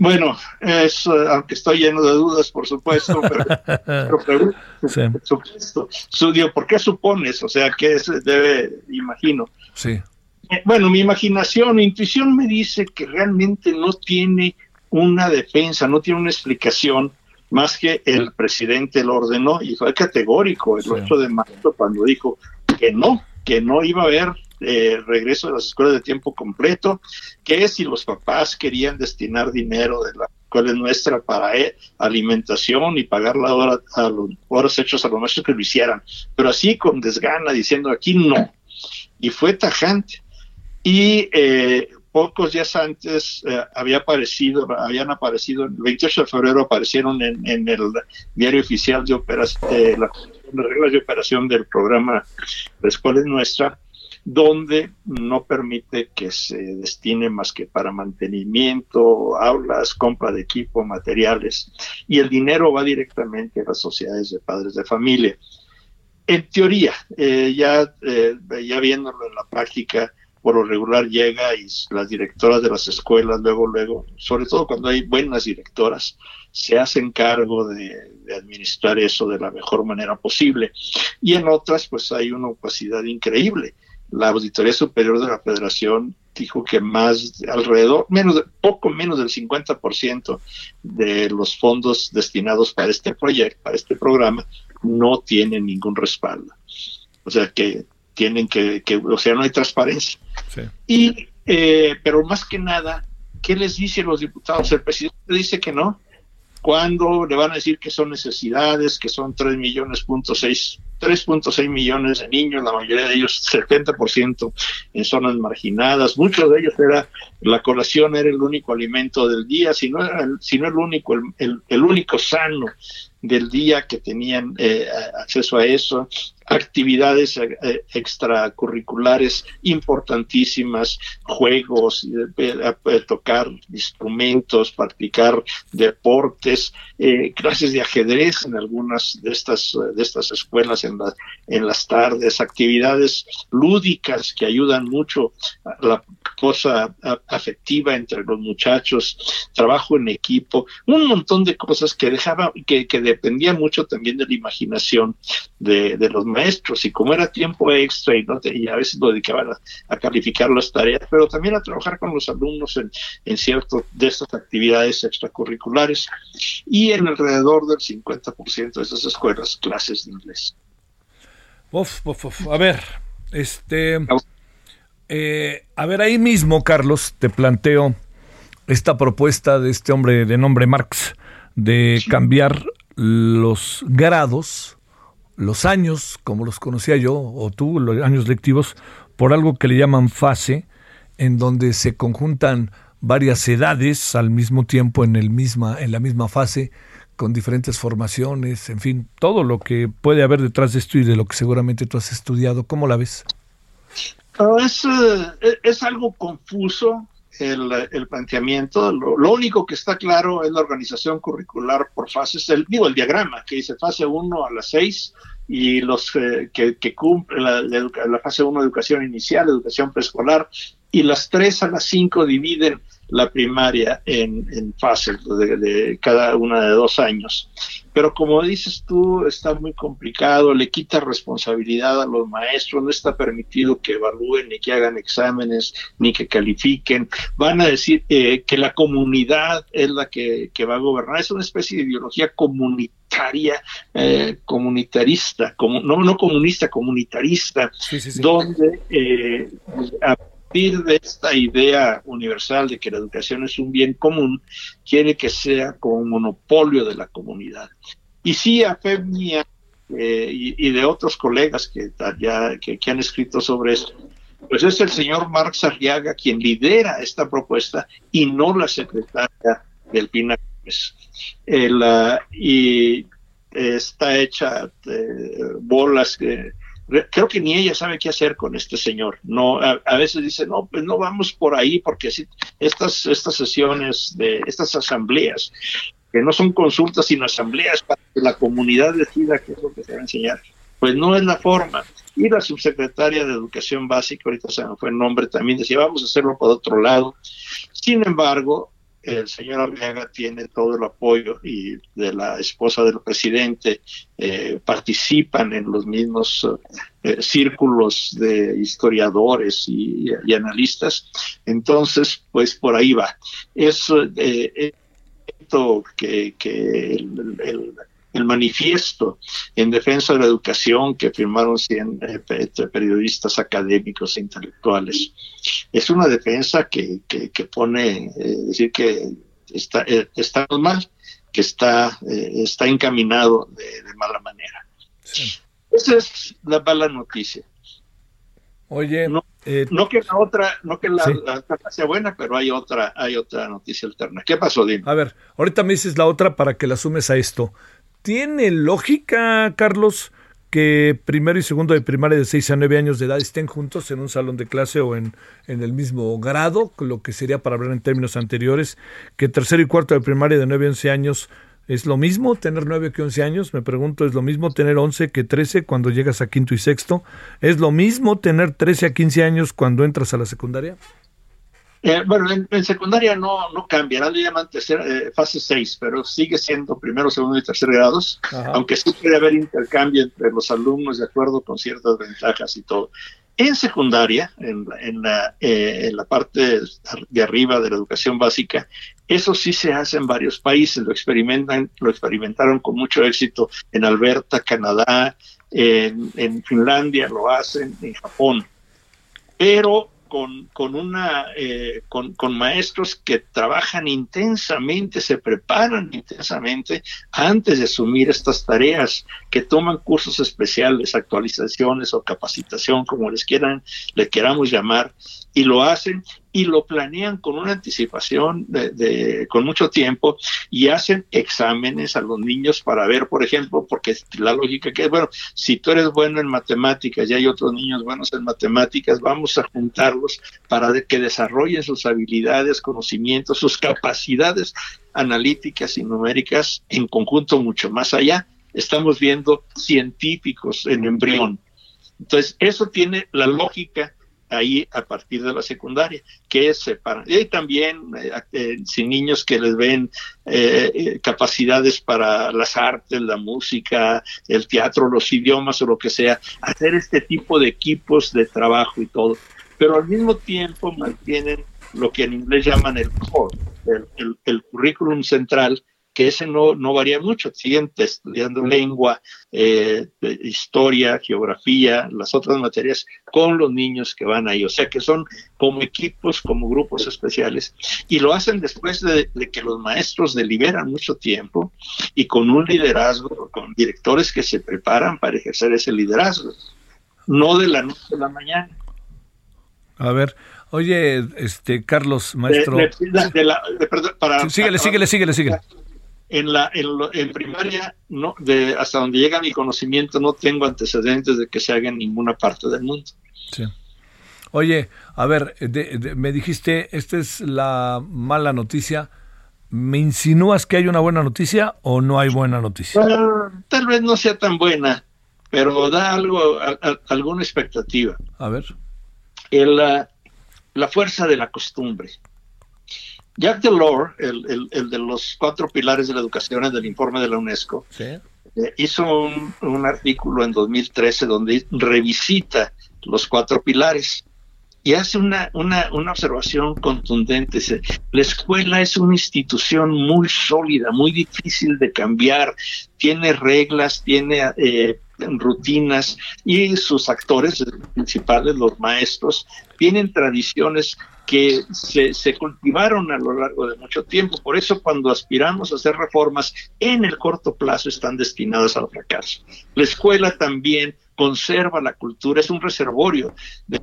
Bueno, es, uh, aunque estoy lleno de dudas, por supuesto, pero, pero sí. por supuesto. Sudio, ¿por qué supones? O sea, ¿qué se debe, imagino? Sí. Eh, bueno, mi imaginación, mi intuición me dice que realmente no tiene una defensa, no tiene una explicación más que el presidente lo ordenó y fue categórico el sí. 8 de marzo cuando dijo que no, que no iba a haber eh, regreso de las escuelas de tiempo completo, que si los papás querían destinar dinero de la escuela nuestra para eh, alimentación y pagar la hora a los horas hechos a los maestros que lo hicieran, pero así con desgana diciendo aquí no. Y fue tajante. Y eh, pocos días antes eh, había aparecido, habían aparecido, el 28 de febrero aparecieron en, el diario oficial de operación, eh, las reglas de operación del programa La Escuela es Nuestra, donde no permite que se destine más que para mantenimiento, aulas, compra de equipo, materiales, y el dinero va directamente a las sociedades de padres de familia. En teoría, eh, ya, eh, ya viéndolo en la práctica, por lo regular llega y las directoras de las escuelas, luego, luego, sobre todo cuando hay buenas directoras, se hacen cargo de, de, administrar eso de la mejor manera posible. Y en otras, pues hay una opacidad increíble la Auditoría Superior de la Federación dijo que más alrededor, menos de, poco menos del 50% de los fondos destinados para este proyecto, para este programa, no tienen ningún respaldo. O sea que tienen que, que o sea, no hay transparencia. Sí. Y, eh, pero más que nada, ¿qué les dice a los diputados? El presidente dice que no. ¿Cuándo le van a decir que son necesidades, que son 3 millones, punto 6 3.6 millones de niños, la mayoría de ellos 70% en zonas marginadas, muchos de ellos era la colación era el único alimento del día, si no era el, el único el, el, el único sano del día que tenían eh, acceso a eso, actividades eh, extracurriculares importantísimas, juegos, eh, eh, tocar instrumentos, practicar deportes, clases de ajedrez en algunas de estas de estas escuelas en, la, en las tardes, actividades lúdicas que ayudan mucho a la cosa afectiva entre los muchachos, trabajo en equipo, un montón de cosas que dejaba, que, que dependían mucho también de la imaginación de, de los maestros y como era tiempo extra y, no te, y a veces lo dedicaban a, a, calificar las tareas, pero también a trabajar con los alumnos en, en cierto de estas actividades extracurriculares y en alrededor del 50% de esas escuelas clases de inglés. Uf, uf, uf. A ver, este, eh, a ver ahí mismo, Carlos, te planteo esta propuesta de este hombre de nombre Marx de cambiar los grados los años, como los conocía yo, o tú, los años lectivos, por algo que le llaman fase, en donde se conjuntan varias edades al mismo tiempo en, el misma, en la misma fase, con diferentes formaciones, en fin, todo lo que puede haber detrás de esto y de lo que seguramente tú has estudiado. ¿Cómo la ves? Es, es algo confuso el, el planteamiento. Lo, lo, único que está claro es la organización curricular por fases, el, digo, el diagrama que dice fase 1 a las 6 y los eh, que, que cumplen la, la, fase 1 educación inicial, educación preescolar, y las 3 a las 5 dividen la primaria en, en fases de, de cada una de dos años. Pero como dices tú, está muy complicado, le quita responsabilidad a los maestros, no está permitido que evalúen, ni que hagan exámenes, ni que califiquen. Van a decir eh, que la comunidad es la que, que va a gobernar. Es una especie de ideología comunitaria, eh, comunitarista, como, no, no comunista, comunitarista, donde eh, a partir de esta idea universal de que la educación es un bien común, quiere que sea como un monopolio de la comunidad. Y sí, a fe mía eh, y, y, de otros colegas que, ya, que, que, han escrito sobre esto, pues es el señor Marx Arriaga quien lidera esta propuesta y no la secretaria del PINA. El, uh, y está hecha eh, bolas que creo que ni ella sabe qué hacer con este señor. No, a, veces dice, no, pues no vamos por ahí porque si, estas, estas sesiones de estas asambleas, que no son consultas sino asambleas para que la comunidad decida qué es lo que se va a enseñar, pues no es la forma. Y la subsecretaria de Educación Básica, ahorita se me fue el nombre, también decía, vamos a hacerlo por otro lado. Sin embargo, el señor Arriaga tiene todo el apoyo y de la esposa del presidente eh, participan en los mismos eh, círculos de historiadores y, analistas. Entonces, pues por ahí va. Es eh, esto que, que el, el, manifiesto en defensa de la educación que firmaron 100 periodistas académicos e intelectuales es una defensa que, que, que pone, eh, decir que está, eh, está mal, que está, eh, está encaminado de, de mala manera. Sí. Esa es la mala noticia. Oye, no, eh, no que la otra, no que la, sí. la, sea buena, pero hay otra, hay otra noticia alterna. ¿Qué pasó, Dime? A ver, ahorita me dices la otra para que la sumes a esto. ¿Tiene lógica, Carlos, que primero y segundo de primaria de 6 a 9 años de edad estén juntos en un salón de clase o en, en el mismo grado, lo que sería para hablar en términos anteriores, que tercero y cuarto de primaria de 9 a 11 años ¿Es lo mismo tener 9 que 11 años? Me pregunto, ¿es lo mismo tener 11 que 13 cuando llegas a quinto y sexto? ¿Es lo mismo tener 13 a 15 años cuando entras a la secundaria? Eh, bueno, en, en, secundaria no, no cambia, le llaman tercera, eh, fase 6, pero sigue siendo primero, segundo y tercer grados, Ajá. aunque sí puede haber intercambio entre los alumnos de acuerdo con ciertas ventajas y todo. En secundaria, en, en, la, eh, en, la, parte de arriba de la educación básica, eso sí se hace en varios países, lo experimentan, lo experimentaron con mucho éxito en Alberta, Canadá, en, en Finlandia lo hacen, en Japón. Pero con, con, una, eh, con, con, maestros que trabajan intensamente, se preparan intensamente antes de asumir estas tareas, que toman cursos especiales, actualizaciones o capacitación, como les quieran, le queramos llamar, y lo hacen y lo planean con una anticipación de, de, con mucho tiempo y hacen exámenes a los niños para ver, por ejemplo, porque la lógica que es, bueno, si tú eres bueno en matemáticas y hay otros niños buenos en matemáticas, vamos a juntarlos para que desarrollen sus habilidades, conocimientos, sus capacidades analíticas y numéricas en conjunto mucho más allá. Estamos viendo científicos en embrión. Entonces, eso tiene la lógica ahí a partir de la secundaria, que separan. Y también eh, eh, sin niños que les ven eh, capacidades para las artes, la música, el teatro, los idiomas o lo que sea, hacer este tipo de equipos de trabajo y todo. Pero al mismo tiempo mantienen lo que en inglés llaman el core, el, el currículum central, que ese no, no varía mucho, siguen estudiando lengua, eh, historia, geografía, las otras materias con los niños que van ahí, o sea que son como equipos, como grupos especiales, y lo hacen después de, de que los maestros deliberan mucho tiempo y con un liderazgo, con directores que se preparan para ejercer ese liderazgo, no de la noche a la mañana. A ver, Oye, este Carlos, maestro. De, de, de la, perdón, para, síguele, para, síguele, síguele, síguele. En, la, en, en, primaria, no, de, hasta donde llega mi conocimiento, no tengo antecedentes de que se haga en ninguna parte del mundo. Sí. Oye, a ver, me dijiste, esta es la mala noticia. ¿Me insinúas que hay una buena noticia o no hay buena noticia? Tal vez no sea tan buena, pero da algo, a, a, alguna expectativa. A ver. El, uh, la fuerza de la costumbre. Jacques Delors, el, el, de los cuatro pilares de la educación del informe de la UNESCO, eh, hizo un, un, artículo en 2013 donde revisita los cuatro pilares y hace una, una, una observación contundente. La escuela es una institución muy sólida, muy difícil de cambiar, tiene reglas, tiene eh, rutinas y sus actores principales, los maestros, tienen tradiciones que se, cultivaron a lo largo de mucho tiempo. Por eso cuando aspiramos a hacer reformas en el corto plazo están destinadas al fracaso. La escuela también conserva la cultura, es un reservorio, de,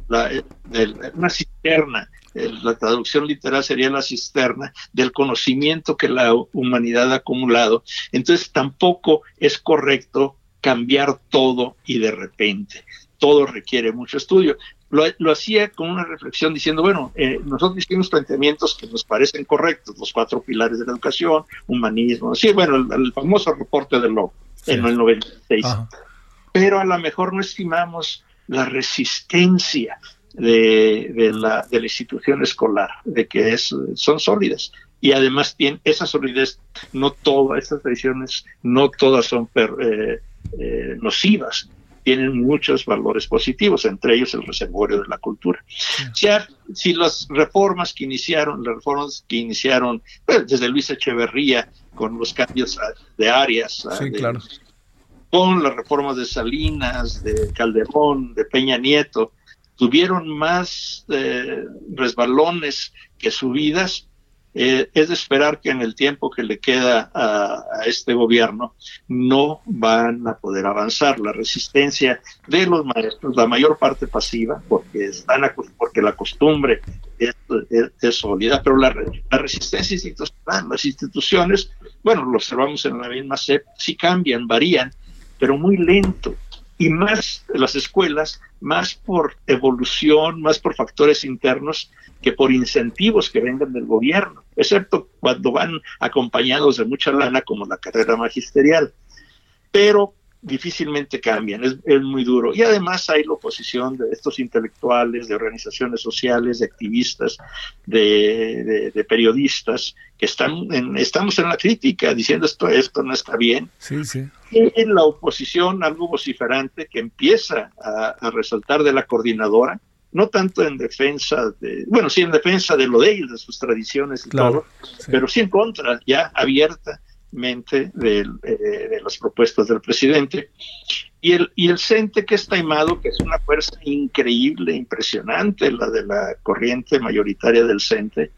una cisterna, la traducción literal sería la cisterna del conocimiento que la humanidad ha acumulado. Entonces tampoco es correcto cambiar todo y de repente. Todo requiere mucho estudio lo, hacía con una reflexión diciendo, bueno, eh, nosotros hicimos planteamientos que nos parecen correctos, los cuatro pilares de la educación, humanismo, sí, bueno, el, famoso reporte de Locke en el 96. Pero a lo mejor no estimamos la resistencia de, de, la, de la institución escolar, de que es, son sólidas. Y además tiene esa solidez, no todas, esas tradiciones, no todas son eh, eh, nocivas tienen muchos valores positivos, entre ellos el reservorio de la cultura. si las reformas que iniciaron, las reformas que iniciaron pues, desde Luis Echeverría con los cambios de áreas, con las reformas de Salinas, de Calderón, de Peña Nieto, tuvieron más eh, resbalones que subidas, eh, es de esperar que en el tiempo que le queda a, este gobierno no van a poder avanzar. La resistencia de los maestros, la mayor parte pasiva, porque, están porque la costumbre es, sólida, pero la, resistencia institucional, las instituciones, bueno, lo observamos en la misma SEP, sí cambian, varían, pero muy lento. Y más las escuelas, más por evolución, más por factores internos que por incentivos que vengan del gobierno, excepto cuando van acompañados de mucha lana como la carrera magisterial. Pero difícilmente cambian, es, muy duro. Y además hay la oposición de estos intelectuales, de organizaciones sociales, de activistas, de, periodistas, que están en, estamos en la crítica diciendo esto, esto no está bien. Sí, sí. Y la oposición, algo vociferante que empieza a resaltar de la coordinadora, no tanto en defensa de, bueno, sí en defensa de lo de ellos, de sus tradiciones y todo, pero sí en contra, ya abiertamente de, eh, de, las propuestas del presidente. Y el, y el CENTE que es taimado, que es una fuerza increíble, impresionante, la de la corriente mayoritaria del CENTE,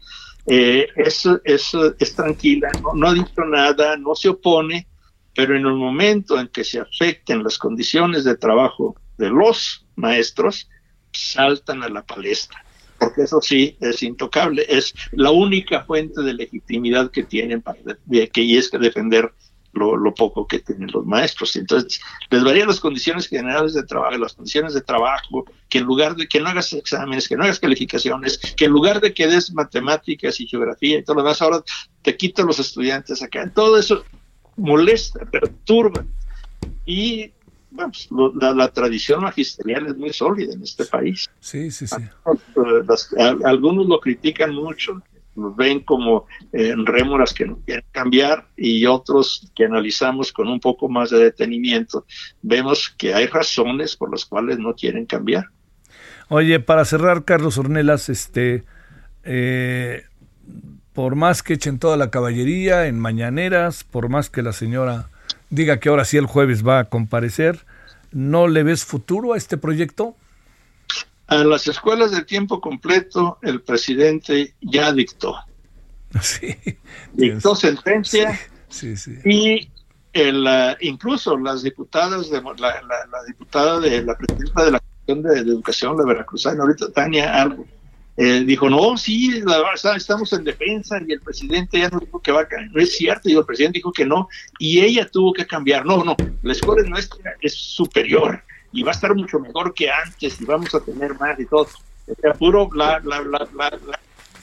eh, es, es, es, tranquila, no, no ha dicho nada, no se opone, pero en el momento en que se afecten las condiciones de trabajo de los maestros, saltan a la palestra, porque eso sí es intocable, es la única fuente de legitimidad que tienen para que y es que defender lo, poco que tienen los maestros. Entonces, les varían las condiciones generales de trabajo, las condiciones de trabajo, que en lugar de que no hagas exámenes, que no hagas calificaciones, que en lugar de que des matemáticas y geografía y todo lo demás, ahora te quitan los estudiantes acá. Todo eso molesta, perturba. Y pues, la, tradición magisterial es muy sólida en este país. Sí, sí, sí. algunos lo critican mucho, nos ven como eh, rémoras que no quieren cambiar y otros que analizamos con un poco más de detenimiento, vemos que hay razones por las cuales no quieren cambiar. Oye, para cerrar, Carlos Ornelas, este, eh, por más que echen toda la caballería en mañaneras, por más que la señora diga que ahora sí el jueves va a comparecer. ¿No le ves futuro a este proyecto? A las escuelas de tiempo completo el presidente ya dictó. Sí. Dictó sentencia sí, sí, y el, incluso las diputadas, de, la, diputada de la presidenta de la Comisión de, Educación, la Veracruzana, ahorita Tania Algo, eh, dijo, no, sí, la, estamos en defensa y el presidente ya no dijo que va a cambiar. No es cierto, y el presidente dijo que no, y ella tuvo que cambiar. No, no, la escuela nuestra es superior y va a estar mucho mejor que antes y vamos a tener más y todo. Es puro bla, bla, bla, bla,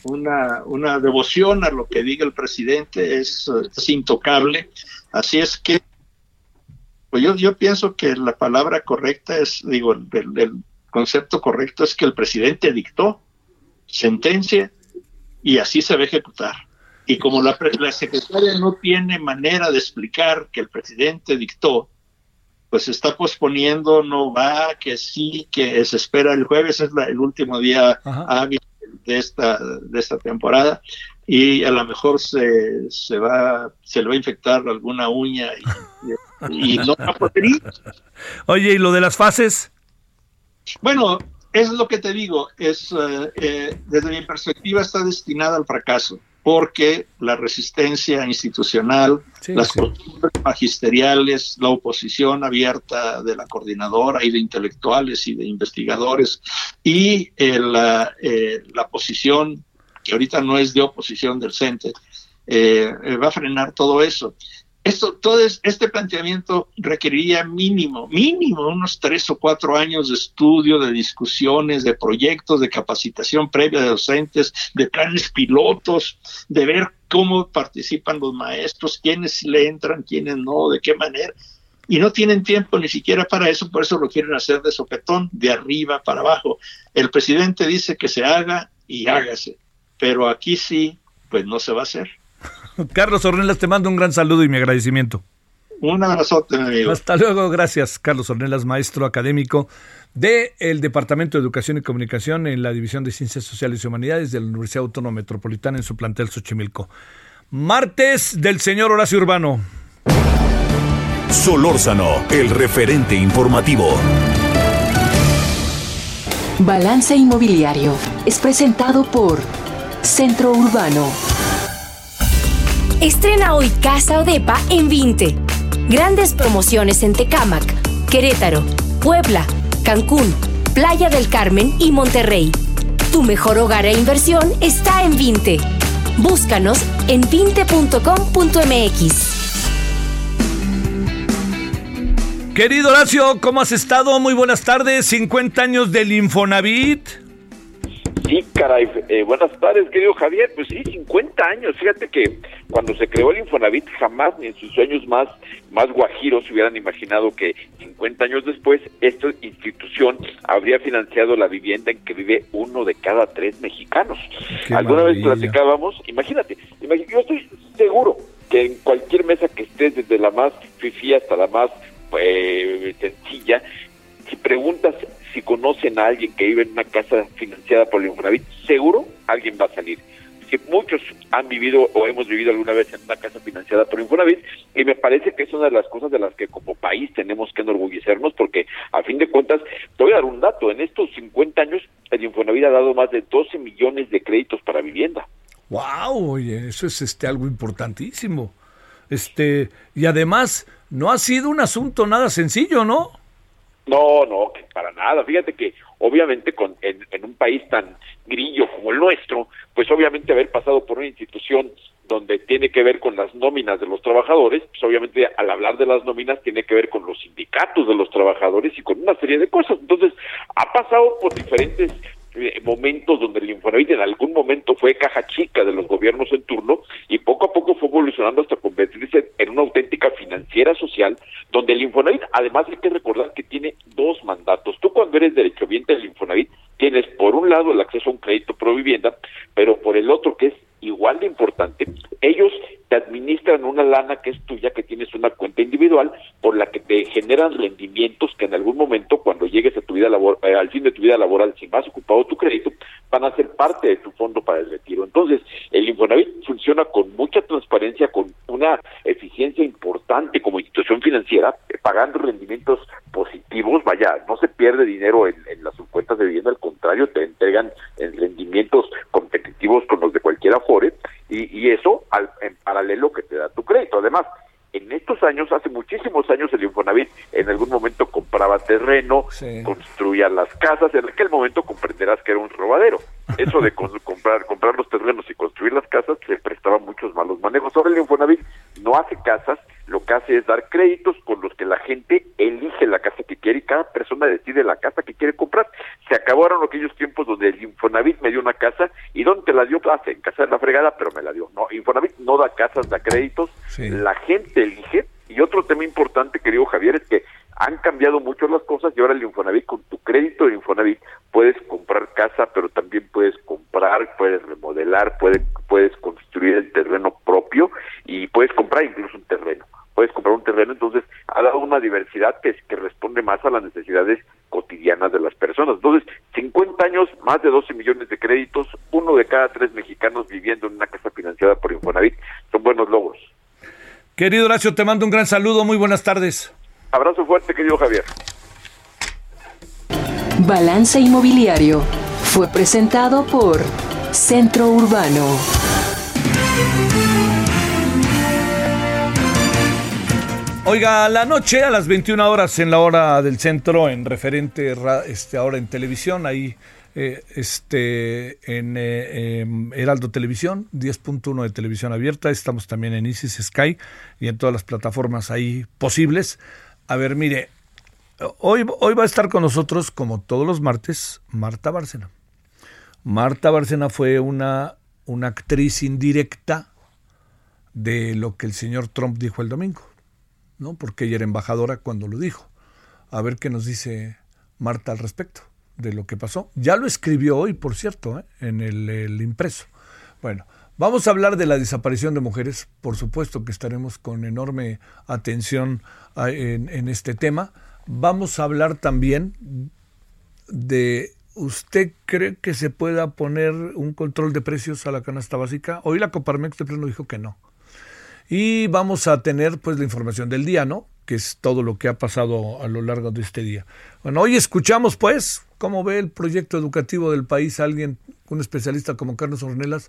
Una, una devoción a lo que diga el presidente es, intocable. Así es que, pues yo, yo pienso que la palabra correcta es, digo, el concepto correcto es que el presidente dictó sentencia y así se va a ejecutar. Y como la, la secretaria no tiene manera de explicar que el presidente dictó, pues se está posponiendo, no va, que sí, que se espera el jueves, es el último día hábil de esta, de esta temporada, y a lo mejor se, se va, se le va a infectar alguna uña y, no va a poder ir. Oye, ¿y lo de las fases? Bueno, es lo que te digo, es eh, eh, desde mi perspectiva está destinada al fracaso porque la resistencia institucional, las sí. magisteriales, la oposición abierta de la coordinadora y de intelectuales y de investigadores y el, eh, la posición, que ahorita no es de oposición del CENTE, eh, va a frenar todo eso. Esto, todo este planteamiento requeriría mínimo, mínimo unos tres o cuatro años de estudio, de discusiones, de proyectos, de capacitación previa de docentes, de planes pilotos, de ver cómo participan los maestros, quiénes le entran, quiénes no, de qué manera. Y no tienen tiempo ni siquiera para eso, por eso lo quieren hacer de sopetón, de arriba para abajo. El presidente dice que se haga y hágase, pero aquí sí, pues no se va a hacer. Carlos Ornelas, te mando un gran saludo y mi agradecimiento. Un abrazote, mi amigo. Hasta luego, gracias. Carlos Ornelas, maestro académico del Departamento de Educación y Comunicación en la División de Ciencias Sociales y Humanidades de la Universidad Autónoma Metropolitana en su plantel Xochimilco. Martes del señor Horacio Urbano. Solórzano, el referente informativo. Balance Inmobiliario es presentado por Centro Urbano. Estrena hoy Casa Odepa en 20. Grandes promociones en Tecámac, Querétaro, Puebla, Cancún, Playa del Carmen y Monterrey. Tu mejor hogar e inversión está en 20. Búscanos en 20.com.mx. Querido Horacio, ¿cómo has estado? Muy buenas tardes. 50 años del Infonavit. Sí, caray. Eh, buenas tardes, querido Javier. Pues sí, 50 años. Fíjate que cuando se creó el Infonavit, jamás ni en sus sueños más, más guajiros hubieran imaginado que 50 años después esta institución habría financiado la vivienda en que vive uno de cada tres mexicanos. Alguna vez platicábamos, imagínate, imagínate, yo estoy seguro que en cualquier mesa que estés, desde la más fifí hasta la más eh, sencilla, si preguntas si conocen a alguien que vive en una casa financiada por el Infonavit, seguro alguien va a salir. Que muchos han vivido o hemos vivido alguna vez en una casa financiada por Infonavit y me parece que es una de las cosas de las que como país tenemos que enorgullecernos porque a fin de cuentas, te voy a dar un dato, en estos 50 años el Infonavit ha dado más de 12 millones de créditos para vivienda. Wow, oye, eso es este algo importantísimo. Este, y además no ha sido un asunto nada sencillo, ¿no? No, no, que para nada. Fíjate que obviamente con, en, en, un país tan grillo como el nuestro, pues obviamente haber pasado por una institución donde tiene que ver con las nóminas de los trabajadores, pues obviamente al hablar de las nóminas tiene que ver con los sindicatos de los trabajadores y con una serie de cosas. Entonces, ha pasado por diferentes eh, momentos donde el Infonavit en algún momento fue caja chica de los gobiernos en turno y poco a poco fue evolucionando hasta convertirse en una auténtica financiera social donde el Infonavit además hay que recordar que tiene dos mandatos. Tú cuando eres derechohabiente del Infonavit tienes por un lado el acceso a un crédito pro vivienda, pero por el otro que es igual de importante, ellos te administran una lana que es tuya, que tienes una cuenta individual, por la que te generan rendimientos que en algún momento, cuando llegues a tu vida labor, eh, al fin de tu vida laboral, si has ocupado tu crédito, van a ser parte de tu fondo para el retiro. Entonces, el Infonavit funciona con mucha transparencia, con una eficiencia importante como institución financiera, eh, pagando rendimientos positivos, vaya, no se pierde dinero en, en las cuentas de vivienda, al contrario, te entregan en rendimientos competitivos con los de cualquier Afore, y, y eso al, en paralelo que te da tu crédito. Además, en estos años, hace muchísimos años, el Infonavit en algún momento compraba terreno, sí. construía las casas, en aquel momento comprenderás que era un robadero. Eso de comprar, comprar los terrenos y construir las casas le prestaba muchos malos manejos. Ahora el Infonavit no hace casas, lo que hace es dar créditos con los que la gente elige la casa que quiere y cada persona decide la casa que quiere comprar se acabaron aquellos tiempos donde el Infonavit me dio una casa y donde te la dio ah, en casa de la fregada, pero me la dio. No, Infonavit no da casas, da créditos, la gente elige. Y otro tema importante, querido Javier, es que han cambiado mucho las cosas y ahora el Infonavit, con tu crédito de Infonavit, puedes comprar casa, pero también puedes comprar, puedes remodelar, puedes, puedes construir el terreno propio y puedes comprar incluso un terreno. Puedes comprar un terreno, entonces ha dado una diversidad que, que responde más a las necesidades cotidianas de las personas. Entonces, 50 años, más de 12 millones de créditos, uno de cada tres mexicanos viviendo en una casa financiada por Infonavit, son buenos logros. Querido Horacio, te mando un gran saludo, muy buenas tardes. Abrazo fuerte, querido Javier. Balance Inmobiliario fue presentado por Centro Urbano. Oiga, la noche a las 21 horas en la hora del centro, en referente este, ahora en televisión, ahí eh, este, en eh, em, Heraldo Televisión, 10.1 de televisión abierta, estamos también en Isis Sky y en todas las plataformas ahí posibles. A ver, mire, hoy, hoy va a estar con nosotros, como todos los martes, Marta Bárcena. Marta Bárcena fue una, una actriz indirecta de lo que el señor Trump dijo el domingo. ¿No? Porque ella era embajadora cuando lo dijo. A ver qué nos dice Marta al respecto de lo que pasó. Ya lo escribió hoy, por cierto, ¿eh? en el, impreso. Bueno, vamos a hablar de la desaparición de mujeres. Por supuesto que estaremos con enorme atención en, en este tema. Vamos a hablar también de ¿Usted cree que se pueda poner un control de precios a la canasta básica? Hoy la Coparmex de pleno dijo que no. Y vamos a tener pues la información del día, ¿no? Que es todo lo que ha pasado a lo largo de este día. Bueno, hoy escuchamos pues cómo ve el proyecto educativo del país alguien, un especialista como Carlos Ornelas.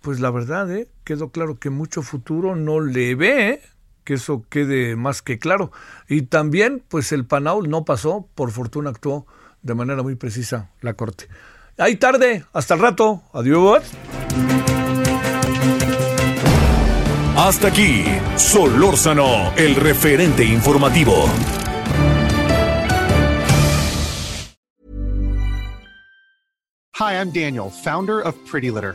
Pues la verdad, ¿eh? quedó claro que mucho futuro no le ve, ¿eh? que eso quede más que claro. Y también, pues el Panaul no pasó, por fortuna actuó de manera muy precisa la Corte. Ahí tarde, hasta el rato, adiós. Hasta aquí, Solórzano, el referente informativo. Hi, I'm Daniel, founder of Pretty Litter.